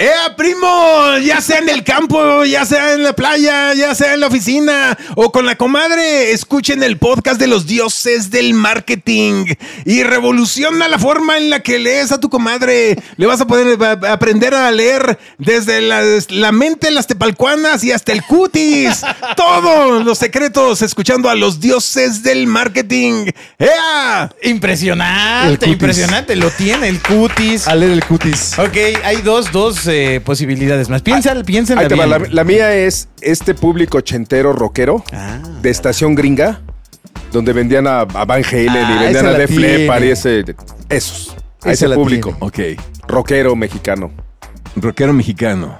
[SPEAKER 4] ¡Eh, primo! Ya sea en el campo, ya sea en la playa, ya sea en la oficina o con la comadre, escuchen el podcast de los dioses del marketing y revoluciona la forma en la que lees a tu comadre. Le vas a poder a- aprender a leer desde la, la mente, las tepalcuanas y hasta el cutis. Todos los secretos escuchando a los dioses del marketing. ¡Ea!
[SPEAKER 3] Impresionante, impresionante. Lo tiene el cutis.
[SPEAKER 5] A leer el cutis.
[SPEAKER 3] Ok, hay dos, dos eh, posibilidades más. Piensa, piensa en
[SPEAKER 6] Ahí
[SPEAKER 3] la
[SPEAKER 6] te va, la,
[SPEAKER 3] bien.
[SPEAKER 6] la mía es este público ochentero rockero
[SPEAKER 3] Ah.
[SPEAKER 6] de estación gringa, donde vendían a, a Van Halen
[SPEAKER 5] Ah,
[SPEAKER 6] y vendían
[SPEAKER 5] esa
[SPEAKER 6] a Def. Leppard y ese, esos, a ese público
[SPEAKER 5] tiene.
[SPEAKER 4] Ok.
[SPEAKER 6] rockero mexicano.
[SPEAKER 4] rockero mexicano.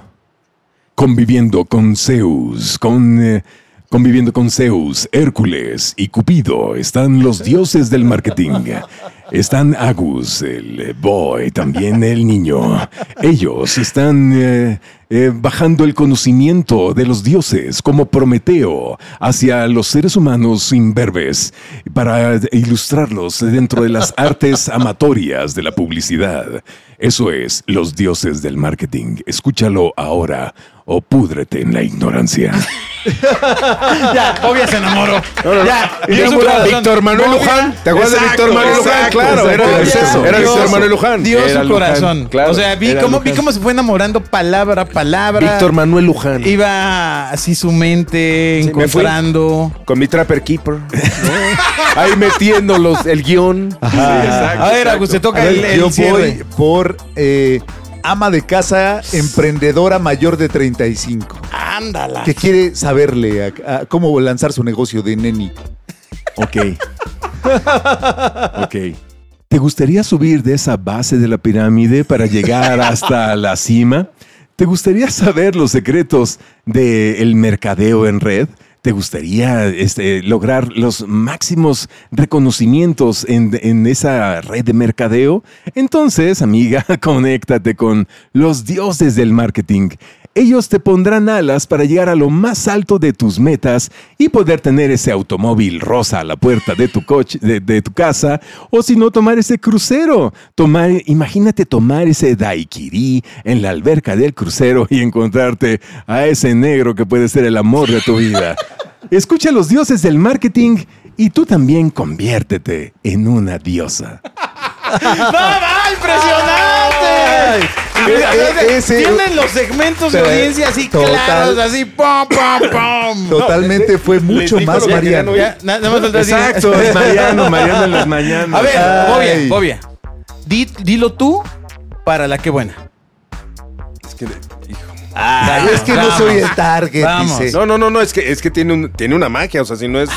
[SPEAKER 4] Conviviendo con Zeus, con... eh, conviviendo con Zeus, Hércules y Cupido están los dioses del marketing. Están Agus, el eh, boy, también el niño. Ellos están eh, eh, bajando el conocimiento de los dioses como Prometeo hacia los seres humanos imberbes para ilustrarlos dentro de las artes amatorias de la publicidad. Eso es los dioses del marketing. Escúchalo ahora o púdrete en la ignorancia. <laughs>
[SPEAKER 3] Ya, Bobia se enamoró. Ya,
[SPEAKER 6] Y. Víctor Manuel Luján. ¿Te acuerdas de Víctor Manuel Luján?
[SPEAKER 3] exacto,
[SPEAKER 6] Claro, era,
[SPEAKER 3] Bobia
[SPEAKER 6] era- Víctor Manuel Luján.
[SPEAKER 3] Dio
[SPEAKER 4] Era
[SPEAKER 3] su
[SPEAKER 4] Luján,
[SPEAKER 3] corazón.
[SPEAKER 6] claro,
[SPEAKER 3] o sea, vi cómo, vi cómo se fue enamorando palabra a palabra.
[SPEAKER 6] Víctor Manuel Luján.
[SPEAKER 3] Iba así su mente
[SPEAKER 6] Sí, me
[SPEAKER 3] encontrando.
[SPEAKER 6] Con mi Trapper Keeper. Ahí metiendo los, el guion.
[SPEAKER 5] Ajá.
[SPEAKER 3] a ver, Agus, te
[SPEAKER 5] A
[SPEAKER 3] toca
[SPEAKER 5] ver,
[SPEAKER 3] el, el
[SPEAKER 5] yo
[SPEAKER 3] cierre.
[SPEAKER 5] voy por eh, ama de casa, emprendedora mayor de 35,
[SPEAKER 3] Ándala.
[SPEAKER 5] que quiere saberle a- a cómo lanzar su negocio de neni.
[SPEAKER 4] Ok. Ok. ¿Te gustaría subir de esa base de la pirámide para llegar hasta la cima? ¿Te gustaría saber los secretos del mercadeo en red? ¿Te gustaría este, lograr los máximos reconocimientos en, esa red de mercadeo? Entonces, amiga, <laughs> conéctate con los dioses del marketing. Ellos te pondrán alas para llegar a lo más alto de tus metas y poder tener ese automóvil rosa a la puerta de tu coche, de, de tu casa, o si no, tomar ese crucero. Tomar, imagínate tomar ese daiquiri en la alberca del crucero y encontrarte a ese negro que puede ser el amor de tu vida. Escucha a los dioses del marketing y tú también conviértete en una diosa.
[SPEAKER 3] ¡No, va! ¡Impresionante!
[SPEAKER 5] eh, ese-
[SPEAKER 3] Tienen los segmentos de audiencia así
[SPEAKER 5] total-
[SPEAKER 3] claros, así pum, pum, pum. <laughs>
[SPEAKER 5] Totalmente fue mucho más Mariano.
[SPEAKER 3] Ya, nada más
[SPEAKER 4] Exacto, es Mariano, Mariano en las mañanas.
[SPEAKER 3] A ver,
[SPEAKER 5] Ay.
[SPEAKER 3] Bobia. Di- dilo tú para la que buena.
[SPEAKER 6] Es que, hijo.
[SPEAKER 5] Ay, es que no soy el target,
[SPEAKER 3] Vamos.
[SPEAKER 5] dice.
[SPEAKER 6] No, no, no, no, es que, es que tiene, un, tiene una magia, o sea, si no es...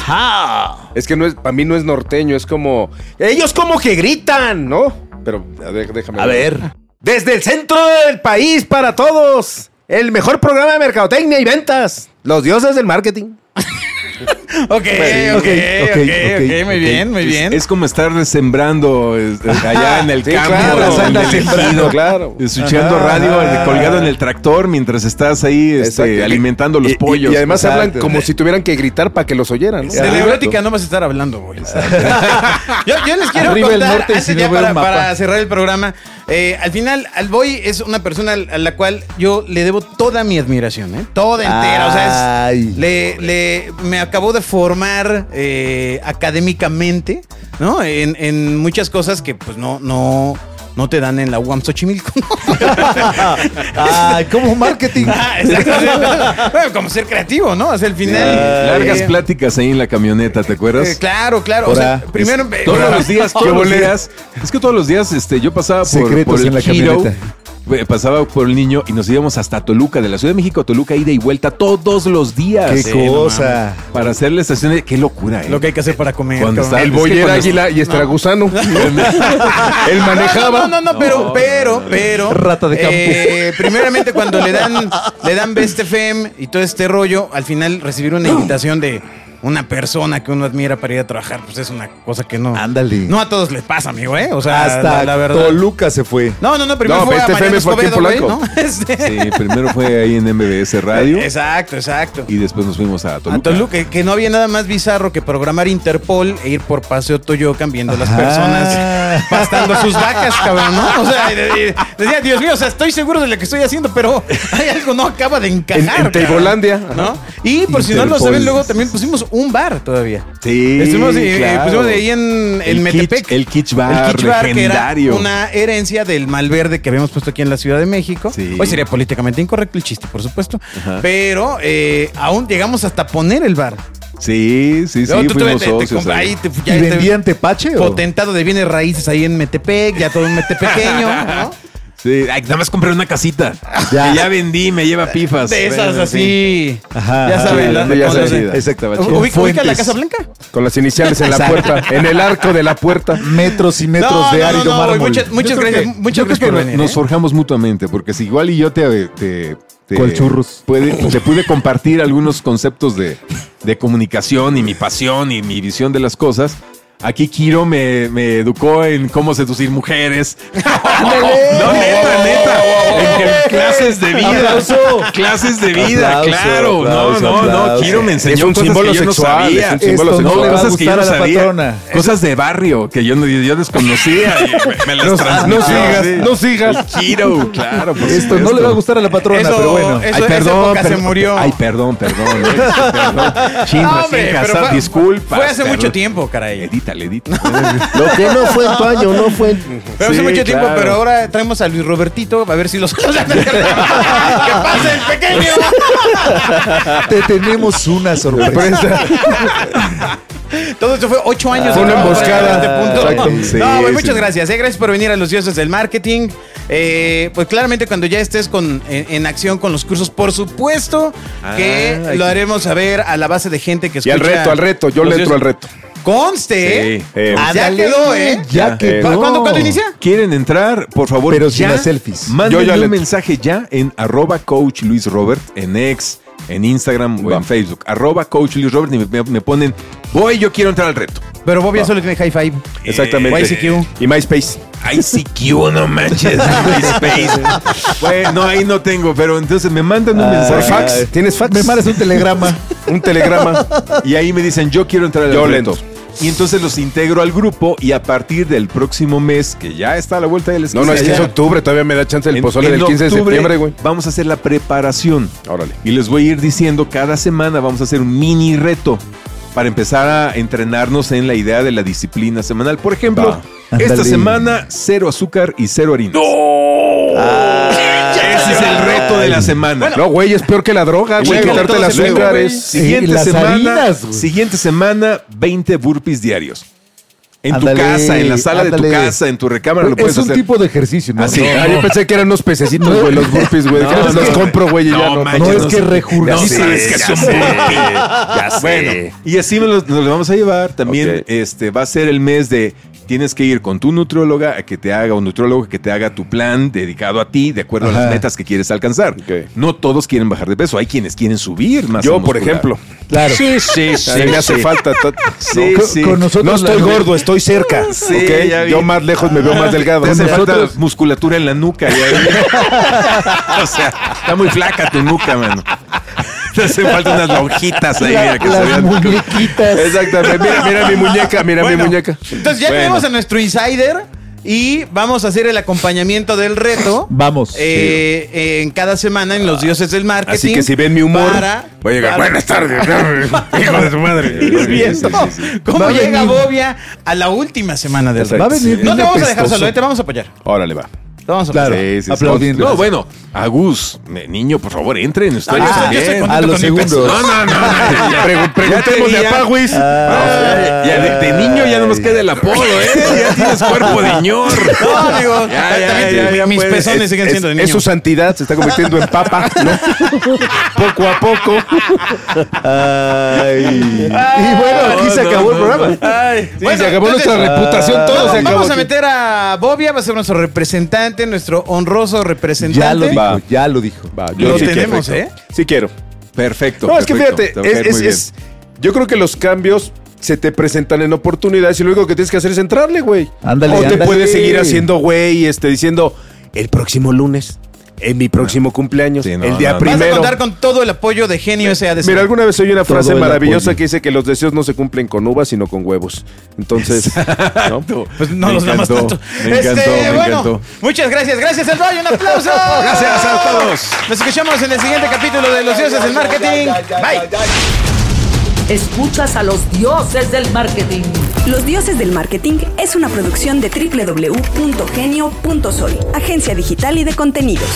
[SPEAKER 6] Es que no es, para mí no es norteño, es como... Ellos como que gritan, ¿no? Pero, a ver, déjame
[SPEAKER 5] A ver.
[SPEAKER 6] Desde el centro del país para todos, el mejor programa de mercadotecnia y ventas, los dioses del marketing. <laughs> <laughs>
[SPEAKER 3] Ok, ok, ok,
[SPEAKER 5] ok,
[SPEAKER 3] ok,
[SPEAKER 5] ok,
[SPEAKER 3] muy bien, muy
[SPEAKER 4] Es-
[SPEAKER 3] bien.
[SPEAKER 4] Es, como estar sembrando eh, allá en el
[SPEAKER 6] Sí,
[SPEAKER 4] campo.
[SPEAKER 6] claro,
[SPEAKER 4] en el
[SPEAKER 6] claro.
[SPEAKER 4] Escuchando
[SPEAKER 5] Ajá,
[SPEAKER 4] radio colgado en el tractor mientras estás ahí este, alimentando los
[SPEAKER 6] Y-
[SPEAKER 4] pollos.
[SPEAKER 6] Y, además
[SPEAKER 5] Exacto.
[SPEAKER 6] hablan como si tuvieran que gritar para que los oyeran. ¿no?
[SPEAKER 3] De la neurótica no vas a estar hablando, güey. <laughs> yo, yo les quiero
[SPEAKER 5] Arriba el
[SPEAKER 3] contar,
[SPEAKER 5] norte
[SPEAKER 3] antes
[SPEAKER 5] si
[SPEAKER 3] ya para, cerrar el programa, eh, al final, al Boy es una persona a la cual yo le debo toda mi admiración, ¿eh? Toda entera. O sea, es- le, le- me acabó de formar eh, académicamente, ¿no? En, en muchas cosas que pues no, no, no te dan en la UAM Xochimilco.
[SPEAKER 5] Ay, <laughs> como marketing.
[SPEAKER 3] Ah. Bueno, como ser creativo, ¿no? O sea, al final.
[SPEAKER 4] Largas
[SPEAKER 3] eh,
[SPEAKER 4] pláticas ahí en la camioneta, ¿te acuerdas?
[SPEAKER 3] eh, claro, claro. O sea, primero.
[SPEAKER 4] Todos <laughs> los días, todos los días. Es que todos los días este, yo pasaba por,
[SPEAKER 5] Secretos
[SPEAKER 4] por el
[SPEAKER 5] en la
[SPEAKER 4] Hero,
[SPEAKER 5] camioneta.
[SPEAKER 4] Eh, pasaba por el niño y nos íbamos hasta Toluca, de la Ciudad de México a Toluca, ida y vuelta todos los días.
[SPEAKER 5] Qué
[SPEAKER 4] Sí,
[SPEAKER 5] cosa.
[SPEAKER 4] para hacer la estación de... Qué locura, ¿eh?
[SPEAKER 3] Lo que hay que hacer para comer.
[SPEAKER 4] Está-
[SPEAKER 6] El boy era águila y este era gusano. <laughs> Él
[SPEAKER 3] No,
[SPEAKER 6] manejaba.
[SPEAKER 3] No, no, no, pero, pero, pero.
[SPEAKER 5] Rata de campo.
[SPEAKER 3] eh, primeramente, cuando le dan, le dan Best FM y todo este rollo, al final recibir una invitación de una persona que uno admira para ir a trabajar, pues es una cosa que no.
[SPEAKER 5] Ándale.
[SPEAKER 3] No a todos les pasa, amigo, ¿eh? O sea,
[SPEAKER 5] Hasta
[SPEAKER 3] la, la verdad.
[SPEAKER 5] Toluca se fue.
[SPEAKER 3] No, no, no, primero
[SPEAKER 6] No,
[SPEAKER 3] fue
[SPEAKER 6] Best
[SPEAKER 3] a Mariano Escobedo, güey. ¿no? <laughs> Este-
[SPEAKER 4] Sí, primero fue ahí en MBS Radio
[SPEAKER 3] Exacto, exacto.
[SPEAKER 4] y después nos fuimos a Toluca.
[SPEAKER 3] A Toluca, que, no había nada más bizarro que programar Interpol e ir por Paseo Toyocan viendo a las personas <laughs> pastando sus vacas, cabrón, ¿no? O sea, y- y- decía, Dios mío, o sea, estoy seguro de lo que estoy haciendo, pero hay algo no acaba de encajar.
[SPEAKER 6] En- en. Teibolandia.
[SPEAKER 3] ¿no? Y por si no lo saben, luego también pusimos un bar todavía.
[SPEAKER 4] Sí,
[SPEAKER 3] Estuvimos, eh,
[SPEAKER 4] claro.
[SPEAKER 3] pusimos ahí en, en
[SPEAKER 4] El
[SPEAKER 3] Metepec.
[SPEAKER 4] Kitsch- el Kitsch Bar,
[SPEAKER 3] El Kitsch Bar, que era
[SPEAKER 4] legendario.
[SPEAKER 3] una herencia del Malverde que habíamos puesto aquí en la Ciudad de México.
[SPEAKER 4] Sí.
[SPEAKER 3] Hoy sería políticamente incorrecto el chiste, por supuesto.
[SPEAKER 4] Ajá.
[SPEAKER 3] Pero eh, aún llegamos hasta poner el bar.
[SPEAKER 4] Sí, sí, sí,
[SPEAKER 3] Luego tú te-
[SPEAKER 4] fuimos
[SPEAKER 3] te- te
[SPEAKER 4] socios ahí.
[SPEAKER 3] ahí te- ya
[SPEAKER 5] ¿Y vendían tepache o?
[SPEAKER 3] potentado de bienes raíces ahí en Metepec, ya todo un metepequeño, ¿no? <laughs>
[SPEAKER 4] Sí, ay, nada más compré una casita.
[SPEAKER 5] Ya.
[SPEAKER 4] Ya, ya vendí, me lleva pifas.
[SPEAKER 3] De esas
[SPEAKER 4] Bueno,
[SPEAKER 3] así.
[SPEAKER 5] Ajá.
[SPEAKER 3] Ya saben,
[SPEAKER 6] ya
[SPEAKER 3] de-.
[SPEAKER 4] Estaba chido.
[SPEAKER 3] ¿Ubica, ubica la. Casa Blanca?
[SPEAKER 6] Con las iniciales en la puerta, en el arco de la puerta.
[SPEAKER 5] Metros y metros
[SPEAKER 3] No,
[SPEAKER 5] de
[SPEAKER 3] no,
[SPEAKER 5] árido
[SPEAKER 3] no, güey,
[SPEAKER 5] mármol.
[SPEAKER 3] muchas- gracias,
[SPEAKER 4] que-
[SPEAKER 3] muchas gracias
[SPEAKER 4] que
[SPEAKER 3] por
[SPEAKER 4] no-
[SPEAKER 3] venir.
[SPEAKER 4] Nos
[SPEAKER 3] ¿eh?
[SPEAKER 4] forjamos mutuamente, porque si igual y yo te, te, te-
[SPEAKER 5] ¿Cuál churros?
[SPEAKER 4] puede- te pude compartir algunos conceptos de, de comunicación y mi pasión y mi visión de las cosas. Aquí Kiro me, me educó en cómo seducir mujeres. <laughs> no, neta, neta. En, en clases de vida.
[SPEAKER 5] Aplauso.
[SPEAKER 4] Clases de vida,
[SPEAKER 5] Aplauso,
[SPEAKER 4] claro.
[SPEAKER 5] aplauso,
[SPEAKER 4] no, no, no. Kiro me enseñó
[SPEAKER 6] Es un
[SPEAKER 4] cosas
[SPEAKER 6] símbolo
[SPEAKER 4] que yo no
[SPEAKER 6] sexual,
[SPEAKER 4] sabía.
[SPEAKER 6] es un símbolo
[SPEAKER 5] Esto no
[SPEAKER 6] sexual.
[SPEAKER 5] a
[SPEAKER 4] cosas que yo
[SPEAKER 5] gustar
[SPEAKER 4] no
[SPEAKER 5] a la
[SPEAKER 4] sabía.
[SPEAKER 5] patrona.
[SPEAKER 4] Cosas de barrio que yo, no- yo desconocía. y me, me las
[SPEAKER 6] No,
[SPEAKER 4] transmitió,
[SPEAKER 6] no sigas,
[SPEAKER 4] sí.
[SPEAKER 6] no sigas.
[SPEAKER 4] El Kiro, claro. por
[SPEAKER 5] Esto no le va a gustar a la patrona,
[SPEAKER 3] Eso-
[SPEAKER 5] pero bueno.
[SPEAKER 3] eso-
[SPEAKER 4] Ay,
[SPEAKER 3] esa
[SPEAKER 4] perdón,
[SPEAKER 3] se
[SPEAKER 4] perdón.
[SPEAKER 3] murió.
[SPEAKER 4] Ay, perdón, perdón. eh, perdón. Chin, <laughs>
[SPEAKER 3] No,
[SPEAKER 4] recién casado,
[SPEAKER 3] fue-
[SPEAKER 4] disculpa.
[SPEAKER 3] Fue hace mucho
[SPEAKER 4] perdón.
[SPEAKER 3] tiempo, caray. <laughs>
[SPEAKER 6] Lo que no fue en tu año, no fue en...
[SPEAKER 3] Fue hace
[SPEAKER 4] Sí,
[SPEAKER 3] mucho tiempo,
[SPEAKER 4] claro.
[SPEAKER 3] pero ahora traemos a Luis Robertito a ver si los. <laughs> ¡Que pase el pequeño!
[SPEAKER 5] Te tenemos una sorpresa. <laughs>
[SPEAKER 3] Todo esto fue ocho años.
[SPEAKER 6] Fue
[SPEAKER 3] de
[SPEAKER 6] una emboscada.
[SPEAKER 3] este punto.
[SPEAKER 5] Exacto.
[SPEAKER 4] Sí,
[SPEAKER 3] no,
[SPEAKER 4] sí.
[SPEAKER 3] muchas gracias. eh, Gracias por venir a los dioses del marketing. Eh, pues claramente cuando ya estés con, en, en acción con los cursos, por supuesto que
[SPEAKER 4] Ah,
[SPEAKER 3] lo haremos saber a la base de gente que
[SPEAKER 6] Y al
[SPEAKER 3] escucha
[SPEAKER 6] reto, al reto, yo le entro
[SPEAKER 3] dioses.
[SPEAKER 6] al reto.
[SPEAKER 3] Conste, ¿eh?
[SPEAKER 4] Sí.
[SPEAKER 6] Eh,
[SPEAKER 3] ya
[SPEAKER 5] Ándale,
[SPEAKER 3] quedó, ¿eh?
[SPEAKER 5] Ya
[SPEAKER 6] Ya,
[SPEAKER 5] quedó.
[SPEAKER 3] ¿Cu- ¿Cuándo, ¿Cuándo inicia?
[SPEAKER 4] ¿Quieren entrar? Por favor,
[SPEAKER 5] Pero
[SPEAKER 4] ya.
[SPEAKER 5] sin las selfies.
[SPEAKER 4] Mándenme
[SPEAKER 6] Yo ya
[SPEAKER 4] un
[SPEAKER 6] le-
[SPEAKER 4] mensaje ya en arroba coach Luis Robert, en X, en Instagram o
[SPEAKER 6] Va.
[SPEAKER 4] en Facebook. Arroba coach Luis Robert y me, me- me ponen, voy, yo quiero entrar al reto.
[SPEAKER 3] Pero Bobia solo tiene high five.
[SPEAKER 6] Exactamente.
[SPEAKER 3] YCQ.
[SPEAKER 6] Y MySpace.
[SPEAKER 4] ICQ, <laughs> no manches. <laughs> MySpace. bueno, no, ahí no tengo, pero entonces me mandan un
[SPEAKER 5] Ah,
[SPEAKER 4] mensaje.
[SPEAKER 6] fax. ¿Tienes fax?
[SPEAKER 5] Me mandas un telegrama.
[SPEAKER 6] Un telegrama. <laughs>
[SPEAKER 4] Y ahí me dicen, yo quiero entrar al
[SPEAKER 6] Yo le
[SPEAKER 4] reto.
[SPEAKER 6] entro.
[SPEAKER 4] Y entonces los integro al grupo y a partir del próximo mes, que ya está a la vuelta del
[SPEAKER 6] No, no, es que es octubre. Todavía me da chance el
[SPEAKER 4] en-
[SPEAKER 6] pozole
[SPEAKER 4] en
[SPEAKER 6] del 15 de septiembre, güey.
[SPEAKER 4] Vamos a hacer la preparación.
[SPEAKER 6] Órale.
[SPEAKER 4] Y les voy a ir diciendo, cada semana vamos a hacer un mini reto para empezar a entrenarnos en la idea de la disciplina semanal. Por ejemplo,
[SPEAKER 6] Va.
[SPEAKER 4] esta semana, cero azúcar y cero harina. Ese es el reto de la semana.
[SPEAKER 6] No, güey, es peor que la droga, güey. Quitarte el
[SPEAKER 3] todo se luego,
[SPEAKER 6] azúcar
[SPEAKER 3] güey.
[SPEAKER 6] es...
[SPEAKER 5] Sí,
[SPEAKER 4] Siguiente
[SPEAKER 5] las
[SPEAKER 4] semana,
[SPEAKER 5] harinas,
[SPEAKER 4] siguiente semana, 20 burpees diarios. En tu casa, en la sala de tu casa, en tu recámara, lo
[SPEAKER 5] es
[SPEAKER 4] puedes
[SPEAKER 5] un
[SPEAKER 4] hacer.
[SPEAKER 5] tipo de ejercicio, ¿no?
[SPEAKER 4] Así.
[SPEAKER 5] No,
[SPEAKER 6] Ah, yo pensé que eran unos pececitos, güey, los burpees, güey.
[SPEAKER 4] No,
[SPEAKER 6] los compro, güey, y ya
[SPEAKER 4] no,
[SPEAKER 6] no.
[SPEAKER 4] manches,
[SPEAKER 5] no es que
[SPEAKER 4] sé.
[SPEAKER 5] regurgita.
[SPEAKER 4] No sabes que es un burpee.
[SPEAKER 6] Ya sé.
[SPEAKER 4] Bueno, y así nos lo vamos a llevar. También este va a ser el mes de tienes que ir con tu nutrióloga a que te haga un nutriólogo que te haga tu plan dedicado a ti de acuerdo a las metas que quieres alcanzar. No todos quieren bajar de peso, hay quienes quieren subir más.
[SPEAKER 6] Yo, por ejemplo.
[SPEAKER 5] Claro.
[SPEAKER 4] Sí, sí, sí.
[SPEAKER 6] Me hace falta.
[SPEAKER 4] Sí,
[SPEAKER 5] Con-
[SPEAKER 4] sí.
[SPEAKER 5] con nosotros
[SPEAKER 6] No estoy gordo, estoy cerca. <laughs>
[SPEAKER 4] Sí,
[SPEAKER 6] ¿ok?
[SPEAKER 4] ya vi.
[SPEAKER 6] Yo más lejos me veo más delgado.
[SPEAKER 4] Te hace falta musculatura en la nuca. ya <laughs> o sea, está muy flaca tu nuca, mano. <laughs> Hacen falta unas lonjitas ahí, mira, que se
[SPEAKER 5] Las
[SPEAKER 4] vean.
[SPEAKER 5] muñequitas.
[SPEAKER 6] Exactamente. Mira, mira mi muñeca, mira
[SPEAKER 3] Bueno,
[SPEAKER 6] mi muñeca.
[SPEAKER 3] Entonces ya
[SPEAKER 4] Bueno.
[SPEAKER 3] tenemos a nuestro insider y vamos a hacer el acompañamiento del reto.
[SPEAKER 5] Vamos.
[SPEAKER 3] eh, eh, en cada semana en los dioses del marketing.
[SPEAKER 6] Así que si ven mi humor,
[SPEAKER 3] para-
[SPEAKER 6] voy a llegar.
[SPEAKER 3] para-
[SPEAKER 6] Buenas tardes. <laughs> Hijo de su madre.
[SPEAKER 3] Viendo ¿Cómo
[SPEAKER 5] a
[SPEAKER 3] llega
[SPEAKER 5] venir.
[SPEAKER 3] Bobia a la última semana del reto?
[SPEAKER 5] Va a venir
[SPEAKER 3] No te vamos a dejar
[SPEAKER 5] apestoso.
[SPEAKER 3] solo, eh, te vamos a apoyar.
[SPEAKER 6] Órale, va.
[SPEAKER 3] Vamos a
[SPEAKER 5] Claro.
[SPEAKER 4] Sí, sí.
[SPEAKER 5] Aplaudiendo.
[SPEAKER 4] No, bueno, Agus, niño, por favor, entren ustedes
[SPEAKER 3] Ah,
[SPEAKER 4] también.
[SPEAKER 5] a los segundos.
[SPEAKER 4] No, no, no. no, <laughs>
[SPEAKER 6] Preguntémosle a Pawis.
[SPEAKER 4] Ya, ya de, de niño ya no nos queda el apodo, ¿eh? Ya tienes cuerpo de ñor. <laughs>
[SPEAKER 3] No, amigo,
[SPEAKER 4] Ya, ya, ya, ya
[SPEAKER 3] mis
[SPEAKER 4] puedes.
[SPEAKER 3] pezones
[SPEAKER 6] Es,
[SPEAKER 3] siguen siendo de niño.
[SPEAKER 6] es su santidad, se está convirtiendo en papa, ¿no? <laughs> poco a poco.
[SPEAKER 5] Ay. Y bueno, aquí se
[SPEAKER 4] no,
[SPEAKER 5] acabó el
[SPEAKER 4] no,
[SPEAKER 5] programa.
[SPEAKER 3] Ay,
[SPEAKER 6] Sí, se acabó nuestra reputación, todo
[SPEAKER 3] vamos,
[SPEAKER 6] se acabó.
[SPEAKER 3] vamos a meter a Bobia, va a ser nuestro representante, nuestro honroso representante.
[SPEAKER 5] Ya lo dijo,
[SPEAKER 6] Va.
[SPEAKER 5] ya lo dijo.
[SPEAKER 6] Va,
[SPEAKER 3] Lo
[SPEAKER 6] sí
[SPEAKER 3] tenemos,
[SPEAKER 6] quiero.
[SPEAKER 3] ¿eh?
[SPEAKER 6] Sí quiero.
[SPEAKER 4] Perfecto.
[SPEAKER 6] No, es que
[SPEAKER 4] perfecto.
[SPEAKER 6] fíjate,
[SPEAKER 4] Te va a caer
[SPEAKER 6] es,
[SPEAKER 4] muy
[SPEAKER 6] es-
[SPEAKER 4] bien.
[SPEAKER 6] es- yo creo que los cambios se te presentan en oportunidades y lo único que tienes que hacer es entrarle, güey.
[SPEAKER 5] Ándale,
[SPEAKER 6] O te
[SPEAKER 5] ándale.
[SPEAKER 6] puedes seguir haciendo, güey, este, diciendo, el próximo lunes, en mi próximo cumpleaños,
[SPEAKER 4] Sí, no,
[SPEAKER 6] el día
[SPEAKER 4] no, no.
[SPEAKER 3] Vas a
[SPEAKER 6] primero.
[SPEAKER 3] contar con todo el apoyo de Genio SADC.
[SPEAKER 6] Mira, alguna vez oí una
[SPEAKER 5] Todo
[SPEAKER 6] frase
[SPEAKER 5] el
[SPEAKER 6] maravillosa
[SPEAKER 5] apoyo.
[SPEAKER 6] que dice que los deseos no se cumplen con uvas, sino con huevos. Entonces, <laughs> ¿no? <laughs>
[SPEAKER 3] Pues no
[SPEAKER 4] Me
[SPEAKER 3] los damos
[SPEAKER 4] encantó,
[SPEAKER 3] tanto.
[SPEAKER 4] me encantó, me
[SPEAKER 3] bueno,
[SPEAKER 4] encantó.
[SPEAKER 3] Muchas gracias, gracias El Roy, un aplauso. <laughs>
[SPEAKER 4] Gracias a todos.
[SPEAKER 3] Nos escuchamos en el siguiente capítulo de Los Dioses del Marketing. Bye.
[SPEAKER 2] Escuchas a los dioses del marketing.
[SPEAKER 1] Los Dioses del Marketing es una producción de www.genio.sol, agencia digital y de contenidos.